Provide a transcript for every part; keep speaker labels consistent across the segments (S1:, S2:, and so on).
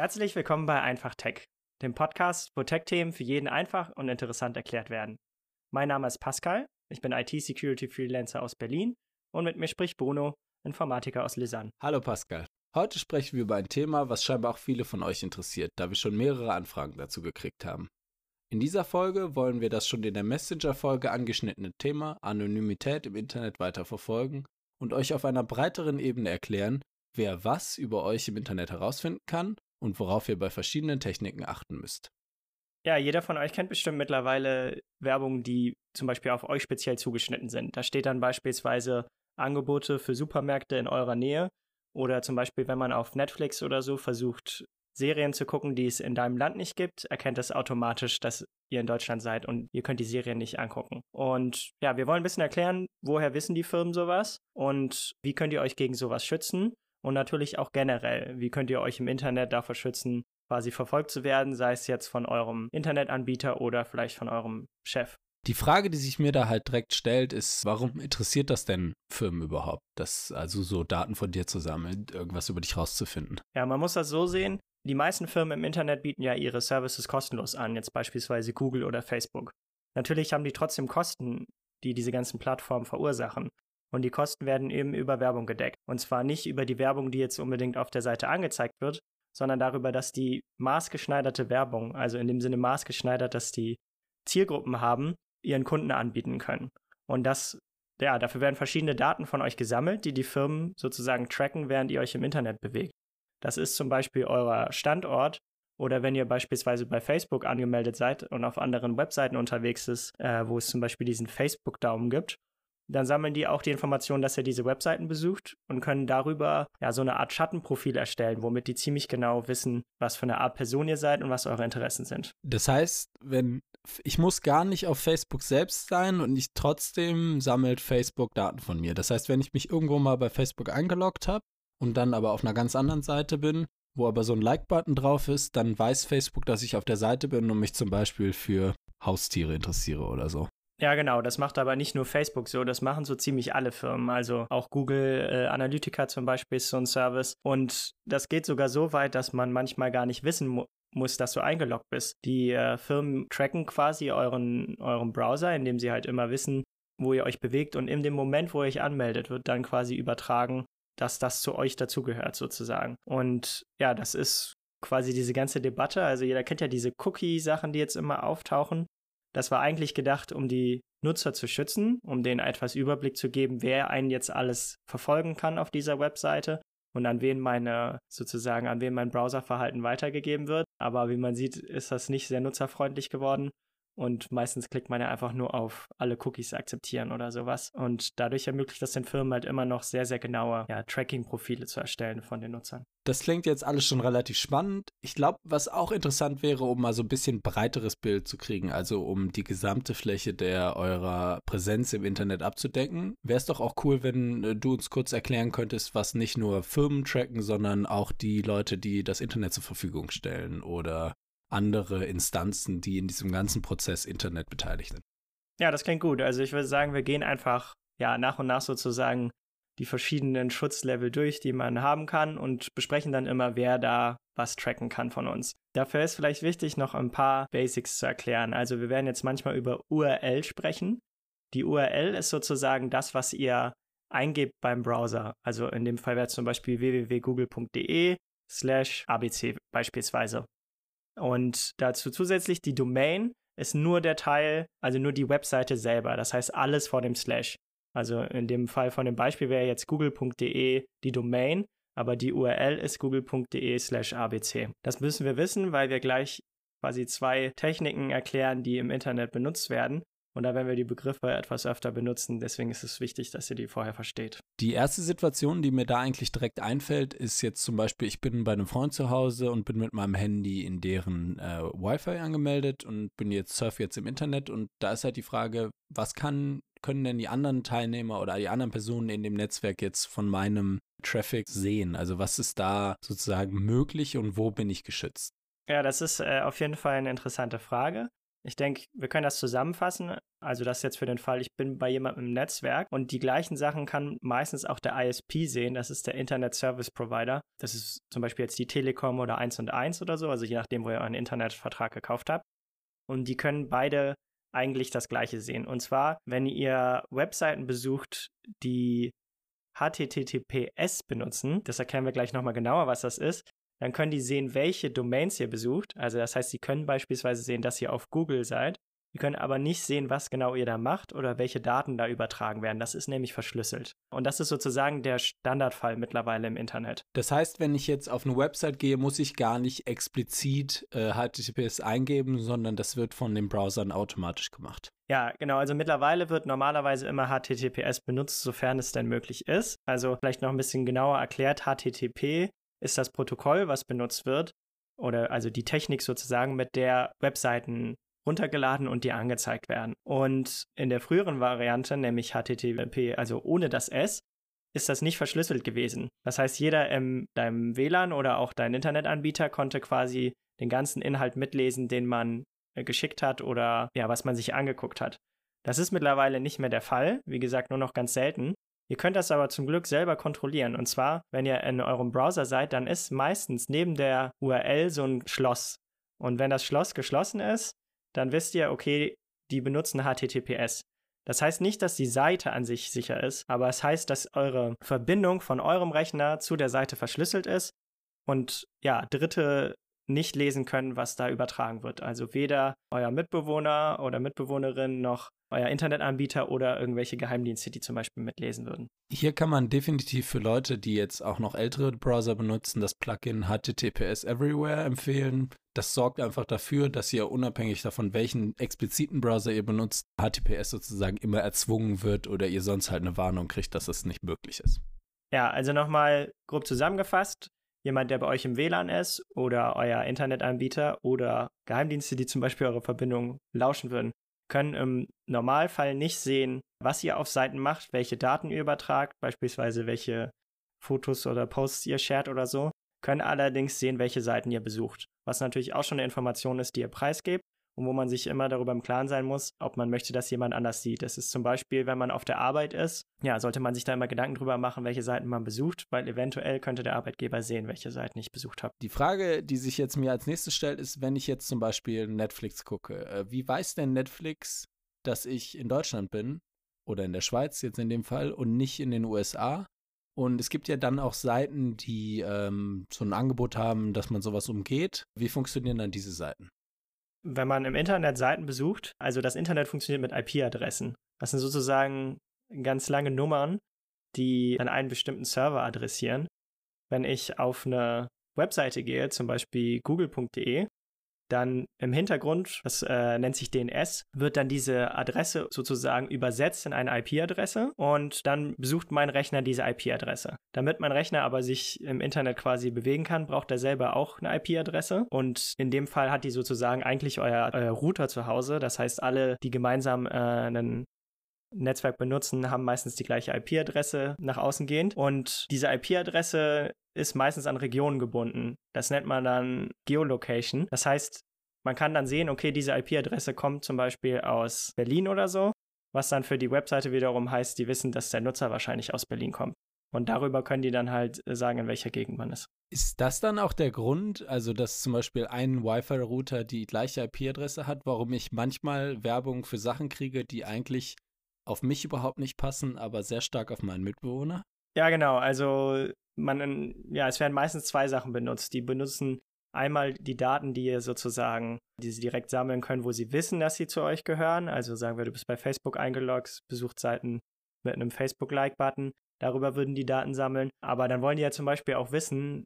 S1: Herzlich willkommen bei Einfach Tech, dem Podcast, wo Tech-Themen für jeden einfach und interessant erklärt werden. Mein Name ist Pascal, ich bin IT-Security-Freelancer aus Berlin und mit mir spricht Bruno, Informatiker aus Lisanne.
S2: Hallo Pascal. Heute sprechen wir über ein Thema, was scheinbar auch viele von euch interessiert, da wir schon mehrere Anfragen dazu gekriegt haben. In dieser Folge wollen wir das schon in der Messenger-Folge angeschnittene Thema Anonymität im Internet weiter verfolgen und euch auf einer breiteren Ebene erklären, wer was über euch im Internet herausfinden kann und worauf ihr bei verschiedenen Techniken achten müsst.
S1: Ja, jeder von euch kennt bestimmt mittlerweile Werbung, die zum Beispiel auf euch speziell zugeschnitten sind. Da steht dann beispielsweise Angebote für Supermärkte in eurer Nähe oder zum Beispiel, wenn man auf Netflix oder so versucht, Serien zu gucken, die es in deinem Land nicht gibt, erkennt es automatisch, dass ihr in Deutschland seid und ihr könnt die Serien nicht angucken. Und ja, wir wollen ein bisschen erklären, woher wissen die Firmen sowas und wie könnt ihr euch gegen sowas schützen und natürlich auch generell, wie könnt ihr euch im Internet davor schützen, quasi verfolgt zu werden, sei es jetzt von eurem Internetanbieter oder vielleicht von eurem Chef.
S2: Die Frage, die sich mir da halt direkt stellt, ist, warum interessiert das denn Firmen überhaupt, das also so Daten von dir zu sammeln, irgendwas über dich rauszufinden?
S1: Ja, man muss das so sehen. Die meisten Firmen im Internet bieten ja ihre Services kostenlos an, jetzt beispielsweise Google oder Facebook. Natürlich haben die trotzdem Kosten, die diese ganzen Plattformen verursachen. Und die Kosten werden eben über Werbung gedeckt. Und zwar nicht über die Werbung, die jetzt unbedingt auf der Seite angezeigt wird, sondern darüber, dass die maßgeschneiderte Werbung, also in dem Sinne maßgeschneidert, dass die Zielgruppen haben, ihren Kunden anbieten können. Und das, ja, dafür werden verschiedene Daten von euch gesammelt, die die Firmen sozusagen tracken, während ihr euch im Internet bewegt. Das ist zum Beispiel euer Standort oder wenn ihr beispielsweise bei Facebook angemeldet seid und auf anderen Webseiten unterwegs ist, äh, wo es zum Beispiel diesen Facebook-Daumen gibt, dann sammeln die auch die Information, dass ihr diese Webseiten besucht und können darüber ja so eine Art Schattenprofil erstellen, womit die ziemlich genau wissen, was für eine Art Person ihr seid und was eure Interessen sind.
S2: Das heißt, wenn ich muss gar nicht auf Facebook selbst sein und ich trotzdem sammelt Facebook Daten von mir. Das heißt, wenn ich mich irgendwo mal bei Facebook eingeloggt habe und dann aber auf einer ganz anderen Seite bin, wo aber so ein Like-Button drauf ist, dann weiß Facebook, dass ich auf der Seite bin und mich zum Beispiel für Haustiere interessiere oder so.
S1: Ja, genau. Das macht aber nicht nur Facebook so. Das machen so ziemlich alle Firmen. Also auch Google äh, Analytica zum Beispiel ist so ein Service. Und das geht sogar so weit, dass man manchmal gar nicht wissen mu muss, dass du eingeloggt bist. Die äh, Firmen tracken quasi euren, euren Browser, indem sie halt immer wissen, wo ihr euch bewegt. Und in dem Moment, wo ihr euch anmeldet, wird dann quasi übertragen, dass das zu euch dazugehört sozusagen. Und ja, das ist quasi diese ganze Debatte. Also jeder kennt ja diese Cookie-Sachen, die jetzt immer auftauchen. Das war eigentlich gedacht, um die Nutzer zu schützen, um denen etwas Überblick zu geben, wer einen jetzt alles verfolgen kann auf dieser Webseite und an wen meine sozusagen an wen mein Browserverhalten weitergegeben wird. Aber wie man sieht, ist das nicht sehr nutzerfreundlich geworden. Und meistens klickt man ja einfach nur auf alle Cookies akzeptieren oder sowas. Und dadurch ermöglicht das den Firmen halt immer noch sehr, sehr genaue ja, Tracking-Profile zu erstellen von den Nutzern.
S2: Das klingt jetzt alles schon relativ spannend. Ich glaube, was auch interessant wäre, um mal so ein bisschen breiteres Bild zu kriegen, also um die gesamte Fläche der eurer Präsenz im Internet abzudecken, wäre es doch auch cool, wenn äh, du uns kurz erklären könntest, was nicht nur Firmen tracken, sondern auch die Leute, die das Internet zur Verfügung stellen oder andere Instanzen, die in diesem ganzen Prozess Internet beteiligt sind.
S1: Ja, das klingt gut. Also ich würde sagen, wir gehen einfach ja nach und nach sozusagen die verschiedenen Schutzlevel durch, die man haben kann und besprechen dann immer, wer da was tracken kann von uns. Dafür ist vielleicht wichtig, noch ein paar Basics zu erklären. Also wir werden jetzt manchmal über URL sprechen. Die URL ist sozusagen das, was ihr eingebt beim Browser. Also in dem Fall wäre zum Beispiel www.google.de slash abc beispielsweise. Und dazu zusätzlich die Domain ist nur der Teil, also nur die Webseite selber. Das heißt alles vor dem Slash. Also in dem Fall von dem Beispiel wäre jetzt google.de die Domain, aber die URL ist google.de slash abc. Das müssen wir wissen, weil wir gleich quasi zwei Techniken erklären, die im Internet benutzt werden. Und da werden wir die Begriffe etwas öfter benutzen. Deswegen ist es wichtig, dass ihr die vorher versteht.
S2: Die erste Situation, die mir da eigentlich direkt einfällt, ist jetzt zum Beispiel, ich bin bei einem Freund zu Hause und bin mit meinem Handy in deren äh, Wi-Fi angemeldet und bin jetzt surf jetzt im Internet. Und da ist halt die Frage, was kann, können denn die anderen Teilnehmer oder die anderen Personen in dem Netzwerk jetzt von meinem Traffic sehen? Also was ist da sozusagen möglich und wo bin ich geschützt?
S1: Ja, das ist äh, auf jeden Fall eine interessante Frage. Ich denke, wir können das zusammenfassen. Also das jetzt für den Fall, ich bin bei jemandem im Netzwerk und die gleichen Sachen kann meistens auch der ISP sehen. Das ist der Internet Service Provider. Das ist zum Beispiel jetzt die Telekom oder 1 und 1 oder so, also je nachdem, wo ihr euren Internetvertrag gekauft habt. Und die können beide eigentlich das Gleiche sehen. Und zwar, wenn ihr Webseiten besucht, die HTTPS benutzen, das erklären wir gleich nochmal genauer, was das ist, dann können die sehen, welche Domains ihr besucht. Also das heißt, sie können beispielsweise sehen, dass ihr auf Google seid. Sie können aber nicht sehen, was genau ihr da macht oder welche Daten da übertragen werden. Das ist nämlich verschlüsselt. Und das ist sozusagen der Standardfall mittlerweile im Internet.
S2: Das heißt, wenn ich jetzt auf eine Website gehe, muss ich gar nicht explizit äh, HTTPS eingeben, sondern das wird von den Browsern automatisch gemacht.
S1: Ja, genau. Also mittlerweile wird normalerweise immer HTTPS benutzt, sofern es denn möglich ist. Also vielleicht noch ein bisschen genauer erklärt, HTTP ist das Protokoll, was benutzt wird, oder also die Technik sozusagen, mit der Webseiten runtergeladen und dir angezeigt werden. Und in der früheren Variante, nämlich HTTP, also ohne das S, ist das nicht verschlüsselt gewesen. Das heißt, jeder in deinem WLAN oder auch dein Internetanbieter konnte quasi den ganzen Inhalt mitlesen, den man äh, geschickt hat oder ja, was man sich angeguckt hat. Das ist mittlerweile nicht mehr der Fall, wie gesagt, nur noch ganz selten. Ihr könnt das aber zum Glück selber kontrollieren. Und zwar, wenn ihr in eurem Browser seid, dann ist meistens neben der URL so ein Schloss. Und wenn das Schloss geschlossen ist, dann wisst ihr, okay, die benutzen HTTPS. Das heißt nicht, dass die Seite an sich sicher ist, aber es heißt, dass eure Verbindung von eurem Rechner zu der Seite verschlüsselt ist und ja, Dritte nicht lesen können, was da übertragen wird. Also weder euer Mitbewohner oder Mitbewohnerin noch euer Internetanbieter oder irgendwelche Geheimdienste, die zum Beispiel mitlesen würden.
S2: Hier kann man definitiv für Leute, die jetzt auch noch ältere Browser benutzen, das Plugin HTTPS Everywhere empfehlen. Das sorgt einfach dafür, dass ihr unabhängig davon, welchen expliziten Browser ihr benutzt, HTTPS sozusagen immer erzwungen wird oder ihr sonst halt eine Warnung kriegt, dass es nicht möglich ist.
S1: Ja, also nochmal grob zusammengefasst. Jemand, der bei euch im WLAN ist oder euer Internetanbieter oder Geheimdienste, die zum Beispiel eure Verbindung lauschen würden, können im Normalfall nicht sehen, was ihr auf Seiten macht, welche Daten ihr übertragt, beispielsweise welche Fotos oder Posts ihr shared oder so, können allerdings sehen, welche Seiten ihr besucht, was natürlich auch schon eine Information ist, die ihr preisgebt und wo man sich immer darüber im Klaren sein muss, ob man möchte, dass jemand anders sieht. Das ist zum Beispiel, wenn man auf der Arbeit ist, ja, sollte man sich da immer Gedanken drüber machen, welche Seiten man besucht, weil eventuell könnte der Arbeitgeber sehen, welche Seiten ich besucht habe.
S2: Die Frage, die sich jetzt mir als nächstes stellt, ist, wenn ich jetzt zum Beispiel Netflix gucke, äh, wie weiß denn Netflix, dass ich in Deutschland bin oder in der Schweiz jetzt in dem Fall und nicht in den USA? Und es gibt ja dann auch Seiten, die ähm, so ein Angebot haben, dass man sowas umgeht. Wie funktionieren dann diese Seiten?
S1: Wenn man im Internet Seiten besucht, also das Internet funktioniert mit IP-Adressen. Das sind sozusagen ganz lange Nummern, die an einen bestimmten Server adressieren. Wenn ich auf eine Webseite gehe, zum Beispiel google.de, dann im Hintergrund, das äh, nennt sich DNS, wird dann diese Adresse sozusagen übersetzt in eine IP-Adresse und dann besucht mein Rechner diese IP-Adresse. Damit mein Rechner aber sich im Internet quasi bewegen kann, braucht er selber auch eine IP-Adresse und in dem Fall hat die sozusagen eigentlich euer, euer Router zu Hause. Das heißt, alle, die gemeinsam äh, einen Netzwerk benutzen, haben meistens die gleiche IP-Adresse nach außen gehend. Und diese IP-Adresse ist meistens an Regionen gebunden. Das nennt man dann Geolocation. Das heißt, man kann dann sehen, okay, diese IP-Adresse kommt zum Beispiel aus Berlin oder so, was dann für die Webseite wiederum heißt, die wissen, dass der Nutzer wahrscheinlich aus Berlin kommt. Und darüber können die dann halt sagen, in welcher Gegend man ist.
S2: Ist das dann auch der Grund, also dass zum Beispiel ein Wi-Fi-Router die gleiche IP-Adresse hat, warum ich manchmal Werbung für Sachen kriege, die eigentlich auf mich überhaupt nicht passen, aber sehr stark auf meinen Mitbewohner?
S1: Ja, genau. Also man, ja, es werden meistens zwei Sachen benutzt. Die benutzen einmal die Daten, die ihr sozusagen, die sie direkt sammeln können, wo sie wissen, dass sie zu euch gehören. Also sagen wir, du bist bei Facebook eingeloggt, besucht Seiten mit einem Facebook-Like-Button. Darüber würden die Daten sammeln. Aber dann wollen die ja zum Beispiel auch wissen,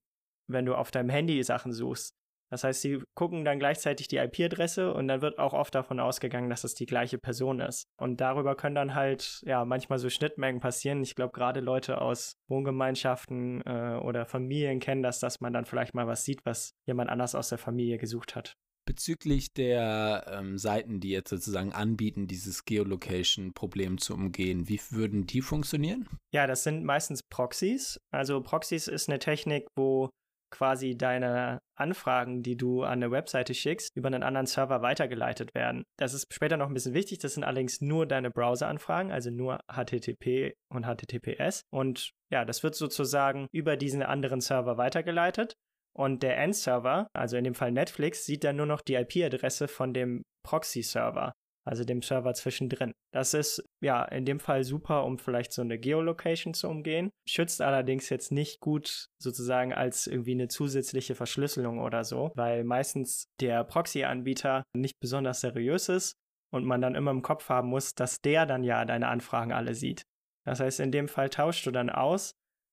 S1: wenn du auf deinem Handy Sachen suchst, das heißt, sie gucken dann gleichzeitig die IP-Adresse und dann wird auch oft davon ausgegangen, dass es die gleiche Person ist. Und darüber können dann halt ja manchmal so Schnittmengen passieren. Ich glaube, gerade Leute aus Wohngemeinschaften äh, oder Familien kennen das, dass man dann vielleicht mal was sieht, was jemand anders aus der Familie gesucht hat.
S2: Bezüglich der ähm, Seiten, die jetzt sozusagen anbieten, dieses Geolocation-Problem zu umgehen, wie würden die funktionieren?
S1: Ja, das sind meistens Proxys. Also Proxys ist eine Technik, wo quasi deine Anfragen, die du an eine Webseite schickst, über einen anderen Server weitergeleitet werden. Das ist später noch ein bisschen wichtig. Das sind allerdings nur deine Browser-Anfragen, also nur HTTP und HTTPS. Und ja, das wird sozusagen über diesen anderen Server weitergeleitet. Und der Endserver, also in dem Fall Netflix, sieht dann nur noch die IP-Adresse von dem Proxy-Server also dem Server zwischendrin. Das ist ja in dem Fall super, um vielleicht so eine Geolocation zu umgehen. Schützt allerdings jetzt nicht gut sozusagen als irgendwie eine zusätzliche Verschlüsselung oder so, weil meistens der Proxy-Anbieter nicht besonders seriös ist und man dann immer im Kopf haben muss, dass der dann ja deine Anfragen alle sieht. Das heißt, in dem Fall tauschst du dann aus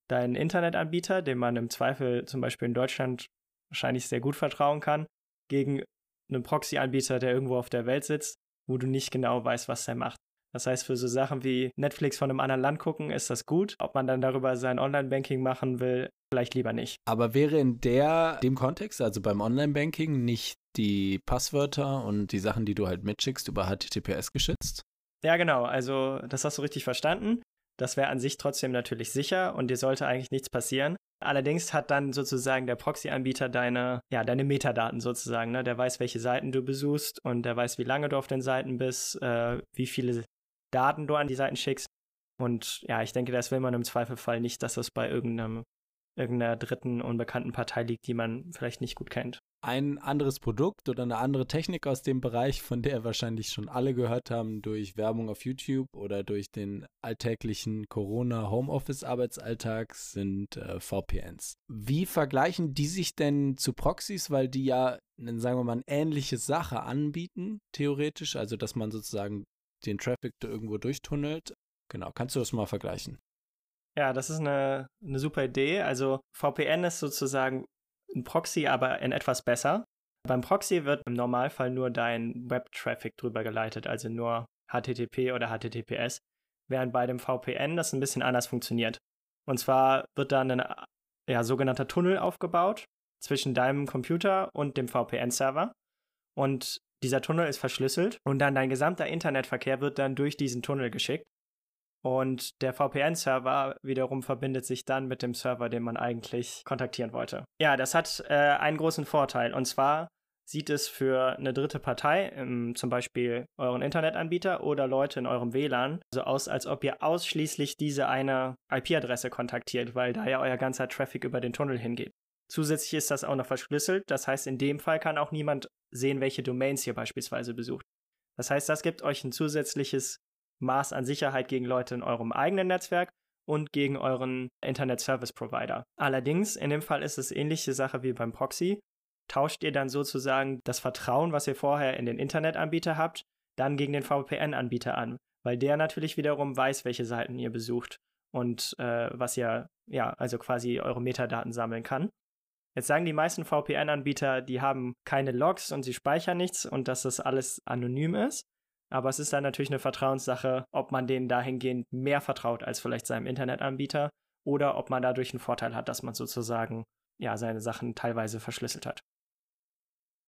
S1: deinen Internetanbieter, dem man im Zweifel zum Beispiel in Deutschland wahrscheinlich sehr gut vertrauen kann, gegen einen Proxy-Anbieter, der irgendwo auf der Welt sitzt wo du nicht genau weißt, was der macht. Das heißt, für so Sachen wie Netflix von einem anderen Land gucken, ist das gut. Ob man dann darüber sein Online-Banking machen will, vielleicht lieber nicht.
S2: Aber wäre in der, dem Kontext, also beim Online-Banking, nicht die Passwörter und die Sachen, die du halt mitschickst, über HTTPS geschützt?
S1: Ja, genau. Also, das hast du richtig verstanden. Das wäre an sich trotzdem natürlich sicher und dir sollte eigentlich nichts passieren. Allerdings hat dann sozusagen der Proxy-Anbieter deine, ja, deine Metadaten sozusagen. Ne? Der weiß, welche Seiten du besuchst und der weiß, wie lange du auf den Seiten bist, äh, wie viele Daten du an die Seiten schickst. Und ja, ich denke, das will man im Zweifelfall nicht, dass das bei irgendeinem, irgendeiner dritten unbekannten Partei liegt, die man vielleicht nicht gut kennt
S2: ein anderes Produkt oder eine andere Technik aus dem Bereich, von der wahrscheinlich schon alle gehört haben durch Werbung auf YouTube oder durch den alltäglichen Corona-Homeoffice-Arbeitsalltag, sind äh, VPNs. Wie vergleichen die sich denn zu Proxys, weil die ja, sagen wir mal, eine ähnliche Sache anbieten, theoretisch, also dass man sozusagen den Traffic da irgendwo durchtunnelt? Genau, kannst du das mal vergleichen?
S1: Ja, das ist eine, eine super Idee. Also VPN ist sozusagen ein Proxy aber in etwas besser. Beim Proxy wird im Normalfall nur dein Web-Traffic drüber geleitet, also nur HTTP oder HTTPS, während bei dem VPN das ein bisschen anders funktioniert. Und zwar wird da ein ja, sogenannter Tunnel aufgebaut zwischen deinem Computer und dem VPN-Server. Und dieser Tunnel ist verschlüsselt und dann dein gesamter Internetverkehr wird dann durch diesen Tunnel geschickt. Und der VPN-Server wiederum verbindet sich dann mit dem Server, den man eigentlich kontaktieren wollte. Ja, das hat äh, einen großen Vorteil. Und zwar sieht es für eine dritte Partei, im, zum Beispiel euren Internetanbieter oder Leute in eurem WLAN, so aus, als ob ihr ausschließlich diese eine IP-Adresse kontaktiert, weil da ja euer ganzer Traffic über den Tunnel hingeht. Zusätzlich ist das auch noch verschlüsselt, das heißt, in dem Fall kann auch niemand sehen, welche Domains ihr beispielsweise besucht. Das heißt, das gibt euch ein zusätzliches Maß an Sicherheit gegen Leute in eurem eigenen Netzwerk und gegen euren Internet Service Provider. Allerdings, in dem Fall ist es ähnliche Sache wie beim Proxy. Tauscht ihr dann sozusagen das Vertrauen, was ihr vorher in den Internetanbieter habt, dann gegen den VPN-Anbieter an, weil der natürlich wiederum weiß, welche Seiten ihr besucht und äh, was ihr, ja, also quasi eure Metadaten sammeln kann. Jetzt sagen die meisten VPN-Anbieter, die haben keine Logs und sie speichern nichts und dass das alles anonym ist. Aber es ist dann natürlich eine Vertrauenssache, ob man denen dahingehend mehr vertraut als vielleicht seinem Internetanbieter oder ob man dadurch einen Vorteil hat, dass man sozusagen ja seine Sachen teilweise verschlüsselt hat.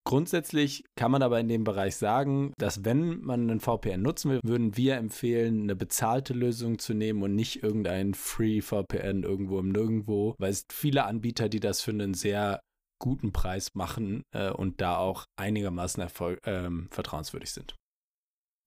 S2: Grundsätzlich kann man aber in dem Bereich sagen, dass wenn man einen VPN nutzen will, würden wir empfehlen, eine bezahlte Lösung zu nehmen und nicht irgendein Free VPN irgendwo im Nirgendwo, weil es viele Anbieter, die das für einen sehr guten Preis machen äh, und da auch einigermaßen erfolg, ähm, vertrauenswürdig sind.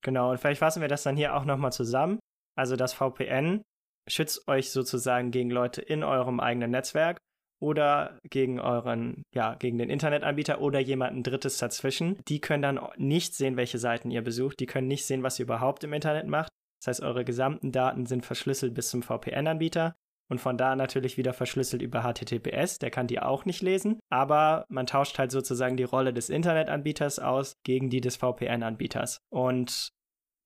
S1: Genau, und vielleicht fassen wir das dann hier auch nochmal zusammen. Also das VPN schützt euch sozusagen gegen Leute in eurem eigenen Netzwerk oder gegen euren, ja, gegen den Internetanbieter oder jemanden Drittes dazwischen. Die können dann nicht sehen, welche Seiten ihr besucht. Die können nicht sehen, was ihr überhaupt im Internet macht. Das heißt, eure gesamten Daten sind verschlüsselt bis zum VPN-Anbieter und von da natürlich wieder verschlüsselt über HTTPS. Der kann die auch nicht lesen, aber man tauscht halt sozusagen die Rolle des Internetanbieters aus gegen die des VPN-Anbieters. Und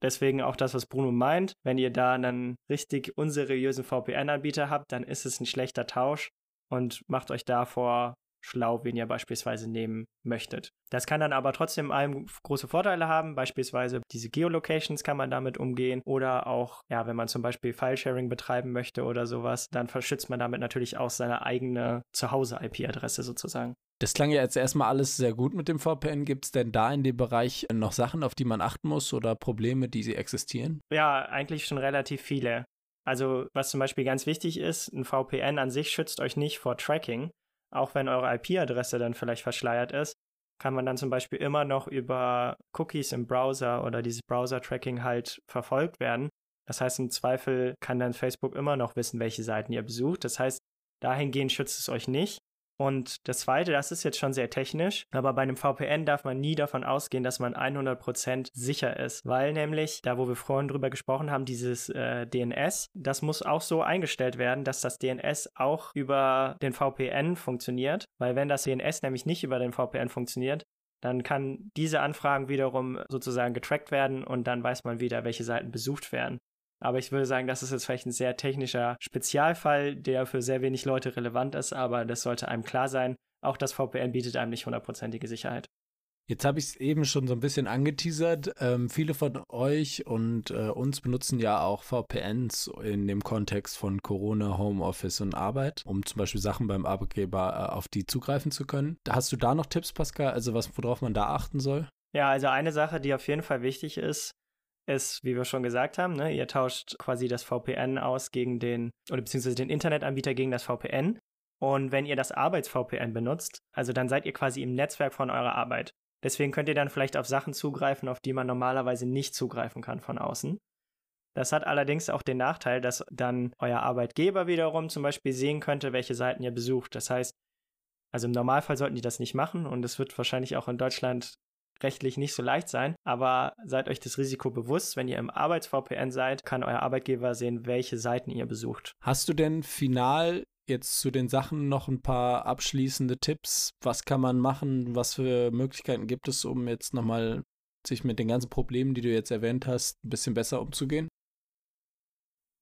S1: Deswegen auch das, was Bruno meint. Wenn ihr da einen richtig unseriösen VPN-Anbieter habt, dann ist es ein schlechter Tausch und macht euch davor schlau, wen ihr beispielsweise nehmen möchtet. Das kann dann aber trotzdem allem große Vorteile haben. Beispielsweise diese Geolocations kann man damit umgehen oder auch, ja, wenn man zum Beispiel Filesharing betreiben möchte oder sowas, dann verschützt man damit natürlich auch seine eigene Zuhause-IP-Adresse sozusagen.
S2: Das klang ja jetzt erstmal alles sehr gut mit dem VPN. Gibt es denn da in dem Bereich noch Sachen, auf die man achten muss oder Probleme, die sie existieren?
S1: Ja, eigentlich schon relativ viele. Also, was zum Beispiel ganz wichtig ist, ein VPN an sich schützt euch nicht vor Tracking. auch wenn eure IP-Adresse dann vielleicht verschleiert ist, kann man dann zum Beispiel immer noch über Cookies im Browser oder dieses Browser-Tracking halt verfolgt werden. Das heißt, im Zweifel kann dann Facebook immer noch wissen, welche Seiten ihr besucht. Das heißt, dahingehend schützt es euch nicht. Und das Zweite, das ist jetzt schon sehr technisch, aber bei einem VPN darf man nie davon ausgehen, dass man 100% sicher ist, weil nämlich, da wo wir vorhin drüber gesprochen haben, dieses äh, DNS, das muss auch so eingestellt werden, dass das DNS auch über den VPN funktioniert, weil wenn das DNS nämlich nicht über den VPN funktioniert, dann kann diese Anfragen wiederum sozusagen getrackt werden und dann weiß man wieder, welche Seiten besucht werden. Aber ich würde sagen, das ist jetzt vielleicht ein sehr technischer Spezialfall, der für sehr wenig Leute relevant ist, aber das sollte einem klar sein. Auch das VPN bietet einem nicht hundertprozentige Sicherheit.
S2: Jetzt habe ich es eben schon so ein bisschen angeteasert. Ähm, viele von euch und äh, uns benutzen ja auch VPNs in dem Kontext von Corona, Homeoffice und Arbeit, um zum Beispiel Sachen beim Arbeitgeber äh, auf die zugreifen zu können. Hast du da noch Tipps, Pascal? Also was, worauf man da achten soll?
S1: Ja, also eine Sache, die auf jeden Fall wichtig ist, ist, wie wir schon gesagt haben, ne, ihr tauscht quasi das VPN aus gegen den, oder beziehungsweise den Internetanbieter gegen das VPN. Und wenn ihr das Arbeits-VPN benutzt, also dann seid ihr quasi im Netzwerk von eurer Arbeit. Deswegen könnt ihr dann vielleicht auf Sachen zugreifen, auf die man normalerweise nicht zugreifen kann von außen. Das hat allerdings auch den Nachteil, dass dann euer Arbeitgeber wiederum zum Beispiel sehen könnte, welche Seiten ihr besucht. Das heißt, also im Normalfall sollten die das nicht machen und es wird wahrscheinlich auch in Deutschland rechtlich nicht so leicht sein, aber seid euch das Risiko bewusst, wenn ihr im Arbeits-VPN seid, kann euer Arbeitgeber sehen, welche Seiten ihr besucht.
S2: Hast du denn final jetzt zu den Sachen noch ein paar abschließende Tipps? Was kann man machen? Was für Möglichkeiten gibt es, um jetzt nochmal sich mit den ganzen Problemen, die du jetzt erwähnt hast, ein bisschen besser umzugehen?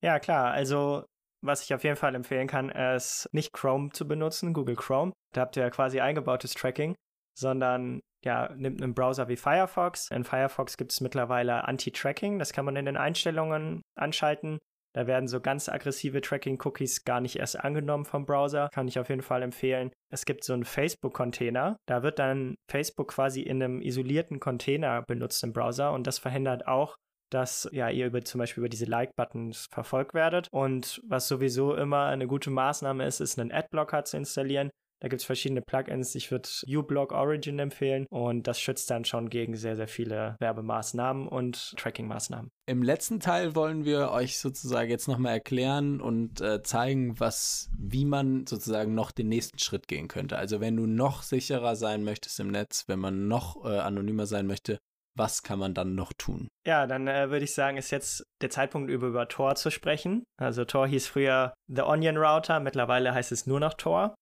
S1: Ja, klar. Also was ich auf jeden Fall empfehlen kann, ist nicht Chrome zu benutzen, Google Chrome. Da habt ihr ja quasi eingebautes Tracking, sondern ja, nimmt einen Browser wie Firefox. In Firefox gibt es mittlerweile Anti-Tracking, das kann man in den Einstellungen anschalten. Da werden so ganz aggressive Tracking-Cookies gar nicht erst angenommen vom Browser. Kann ich auf jeden Fall empfehlen. Es gibt so einen Facebook-Container. Da wird dann Facebook quasi in einem isolierten Container benutzt im Browser und das verhindert auch, dass ja, ihr über, zum Beispiel über diese Like-Buttons verfolgt werdet. Und was sowieso immer eine gute Maßnahme ist, ist einen Adblocker zu installieren. Da gibt es verschiedene Plugins. Ich würde uBlock Origin empfehlen und das schützt dann schon gegen sehr, sehr viele Werbemaßnahmen und Tracking-Maßnahmen.
S2: Im letzten Teil wollen wir euch sozusagen jetzt nochmal erklären und äh, zeigen, was, wie man sozusagen noch den nächsten Schritt gehen könnte. Also wenn du noch sicherer sein möchtest im Netz, wenn man noch äh, anonymer sein möchte, was kann man dann noch tun?
S1: Ja, dann äh, würde ich sagen, ist jetzt der Zeitpunkt, über, über Tor zu sprechen. Also Tor hieß früher The Onion Router, mittlerweile heißt es nur noch Tor.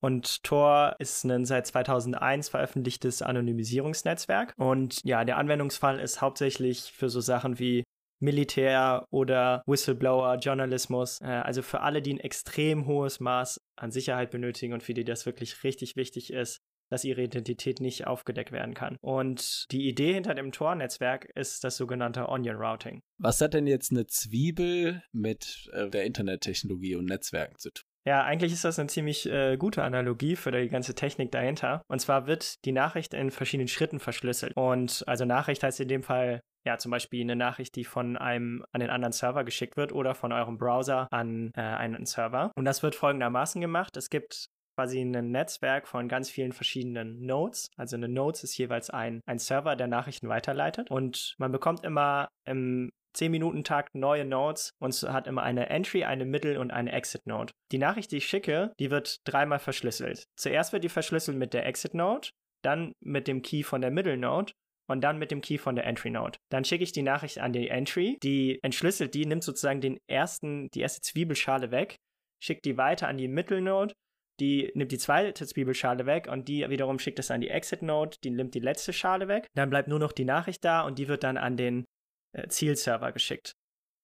S1: Und Tor ist ein seit 2001 veröffentlichtes Anonymisierungsnetzwerk. Und ja, der Anwendungsfall ist hauptsächlich für so Sachen wie Militär oder Whistleblower, Journalismus. Äh, also für alle, die ein extrem hohes Maß an Sicherheit benötigen und für die das wirklich richtig wichtig ist, dass ihre Identität nicht aufgedeckt werden kann. Und die Idee hinter dem Tor-Netzwerk ist das sogenannte Onion Routing.
S2: Was hat denn jetzt eine Zwiebel mit äh, der Internettechnologie und Netzwerken zu tun?
S1: Ja, eigentlich ist das eine ziemlich äh, gute Analogie für die ganze Technik dahinter. Und zwar wird die Nachricht in verschiedenen Schritten verschlüsselt. Und also Nachricht heißt in dem Fall ja, zum Beispiel eine Nachricht, die von einem an den anderen Server geschickt wird oder von eurem Browser an äh, einen Server. Und das wird folgendermaßen gemacht. Es gibt quasi ein Netzwerk von ganz vielen verschiedenen Nodes. Also eine Nodes ist jeweils ein, ein Server, der Nachrichten weiterleitet. Und man bekommt immer im 10-Minuten-Takt neue Nodes und hat immer eine Entry, eine Middle und eine Exit-Node. Die Nachricht, die ich schicke, die wird dreimal verschlüsselt. Zuerst wird die verschlüsselt mit der Exit-Node, dann mit dem Key von der Middle-Node und dann mit dem Key von der Entry Node. Dann schicke ich die Nachricht an die Entry, die entschlüsselt die, nimmt sozusagen den ersten, die erste Zwiebelschale weg, schickt die weiter an die Middle Node, die nimmt die zweite Zwiebelschale weg und die wiederum schickt es an die Exit Node, die nimmt die letzte Schale weg. Dann bleibt nur noch die Nachricht da und die wird dann an den äh, Zielserver geschickt.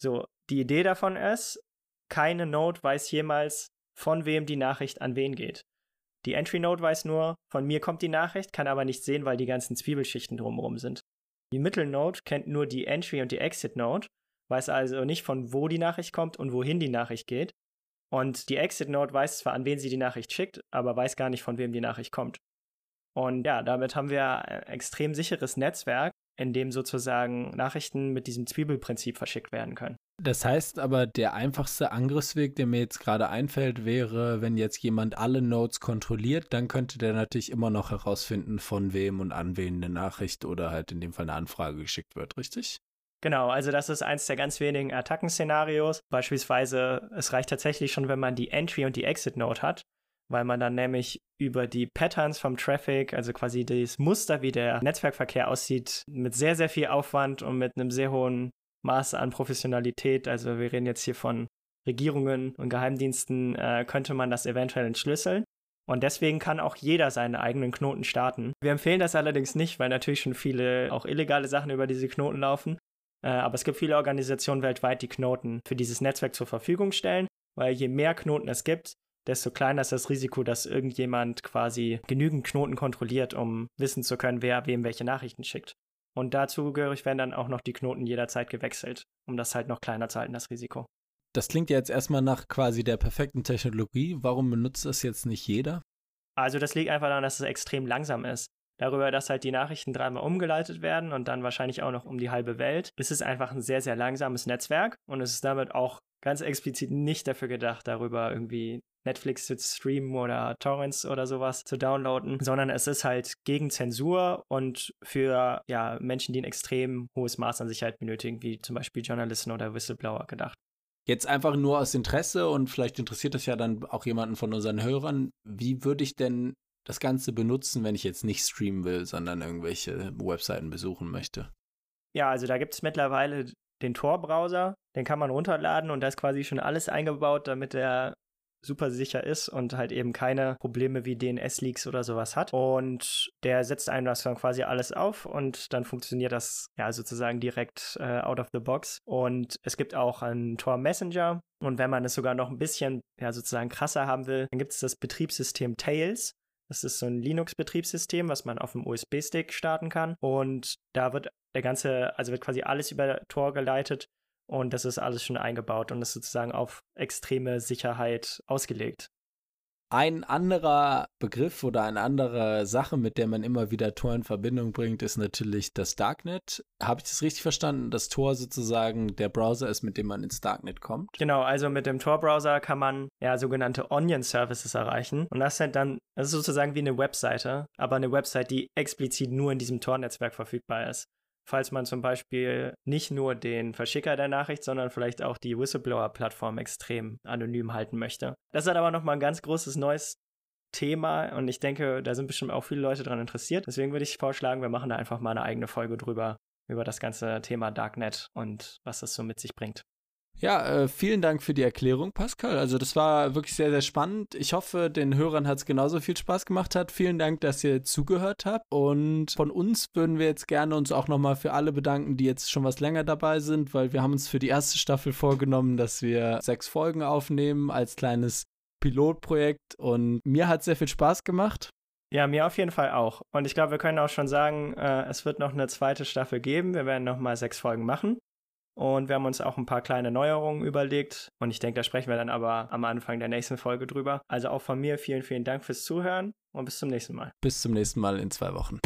S1: So, die Idee davon ist, keine Node weiß jemals, von wem die Nachricht an wen geht. Die Entry Node weiß nur, von mir kommt die Nachricht, kann aber nicht sehen, weil die ganzen Zwiebelschichten drumherum sind. Die Middle Node kennt nur die Entry und die Exit Node, weiß also nicht, von wo die Nachricht kommt und wohin die Nachricht geht. Und die Exit Node weiß zwar, an wen sie die Nachricht schickt, aber weiß gar nicht, von wem die Nachricht kommt. Und ja, damit haben wir ein extrem sicheres Netzwerk, in dem sozusagen Nachrichten mit diesem Zwiebelprinzip verschickt werden können.
S2: Das heißt aber, der einfachste Angriffsweg, der mir jetzt gerade einfällt, wäre, wenn jetzt jemand alle Nodes kontrolliert, dann könnte der natürlich immer noch herausfinden, von wem und an wen eine Nachricht oder halt in dem Fall eine Anfrage geschickt wird, richtig?
S1: Genau, also das ist eins der ganz wenigen Attackenszenarios. Beispielsweise, es reicht tatsächlich schon, wenn man die Entry und die Exit Node hat, weil man dann nämlich über die Patterns vom Traffic, also quasi das Muster, wie der Netzwerkverkehr aussieht, mit sehr, sehr viel Aufwand und mit einem sehr hohen Maß an Professionalität, also wir reden jetzt hier von Regierungen und Geheimdiensten, äh, könnte man das eventuell entschlüsseln. Und deswegen kann auch jeder seine eigenen Knoten starten. Wir empfehlen das allerdings nicht, weil natürlich schon viele auch illegale Sachen über diese Knoten laufen. Äh, aber es gibt viele Organisationen weltweit, die Knoten für dieses Netzwerk zur Verfügung stellen, weil je mehr Knoten es gibt, desto kleiner ist das Risiko, dass irgendjemand quasi genügend Knoten kontrolliert, um wissen zu können, wer wem welche Nachrichten schickt. Und dazugehörig werden dann auch noch die Knoten jederzeit gewechselt, um das halt noch kleiner zu halten, das Risiko.
S2: Das klingt ja jetzt erstmal nach quasi der perfekten Technologie. Warum benutzt das jetzt nicht jeder?
S1: Also das liegt einfach daran, dass es extrem langsam ist. Darüber, dass halt die Nachrichten dreimal umgeleitet werden und dann wahrscheinlich auch noch um die halbe Welt. Es ist einfach ein sehr, sehr langsames Netzwerk und es ist damit auch ganz explizit nicht dafür gedacht, darüber irgendwie Netflix zu streamen oder Torrents oder sowas zu downloaden, sondern es ist halt gegen Zensur und für ja, Menschen, die ein extrem hohes Maß an Sicherheit benötigen, wie zum Beispiel Journalisten oder Whistleblower gedacht.
S2: Jetzt einfach nur aus Interesse und vielleicht interessiert das ja dann auch jemanden von unseren Hörern. Wie würde ich denn das Ganze benutzen, wenn ich jetzt nicht streamen will, sondern irgendwelche Webseiten besuchen möchte?
S1: Ja, also da gibt es mittlerweile den Tor-Browser, den kann man runterladen und da ist quasi schon alles eingebaut, damit er super sicher ist und halt eben keine Probleme wie DNS-Leaks oder sowas hat. Und der setzt einem das dann quasi alles auf und dann funktioniert das ja sozusagen direkt äh, out of the box. Und es gibt auch einen Tor Messenger. Und wenn man es sogar noch ein bisschen ja sozusagen krasser haben will, dann gibt es das Betriebssystem Tails. Das ist so ein Linux-Betriebssystem, was man auf dem USB-Stick starten kann. Und da wird der ganze, also wird quasi alles über Tor geleitet und das ist alles schon eingebaut und ist sozusagen auf extreme Sicherheit ausgelegt.
S2: Ein anderer Begriff oder eine andere Sache, mit der man immer wieder Tor in Verbindung bringt, ist natürlich das Darknet. Habe ich das richtig verstanden, dass Tor sozusagen der Browser ist, mit dem man ins Darknet kommt?
S1: Genau, also mit dem Tor-Browser kann man ja sogenannte Onion-Services erreichen. Und das sind dann, das ist sozusagen wie eine Webseite, aber eine Website, die explizit nur in diesem Tor-Netzwerk verfügbar ist falls man zum Beispiel nicht nur den Verschicker der Nachricht, sondern vielleicht auch die Whistleblower-Plattform extrem anonym halten möchte. Das hat aber nochmal ein ganz großes neues Thema und ich denke, da sind bestimmt auch viele Leute daran interessiert. Deswegen würde ich vorschlagen, wir machen da einfach mal eine eigene Folge drüber, über das ganze Thema Darknet und was das so mit sich bringt.
S2: Ja, äh, vielen Dank für die Erklärung, Pascal. Also das war wirklich sehr, sehr spannend. Ich hoffe, den Hörern hat es genauso viel Spaß gemacht hat. Vielen Dank, dass ihr zugehört habt. Und von uns würden wir jetzt gerne uns auch nochmal für alle bedanken, die jetzt schon was länger dabei sind, weil wir haben uns für die erste Staffel vorgenommen, dass wir sechs Folgen aufnehmen als kleines Pilotprojekt. Und mir hat sehr viel Spaß gemacht.
S1: Ja, mir auf jeden Fall auch. Und ich glaube, wir können auch schon sagen, äh, es wird noch eine zweite Staffel geben. Wir werden nochmal sechs Folgen machen. Und wir haben uns auch ein paar kleine Neuerungen überlegt. Und ich denke, da sprechen wir dann aber am Anfang der nächsten Folge drüber. Also auch von mir vielen, vielen Dank fürs Zuhören und bis zum nächsten Mal.
S2: Bis zum nächsten Mal in zwei Wochen.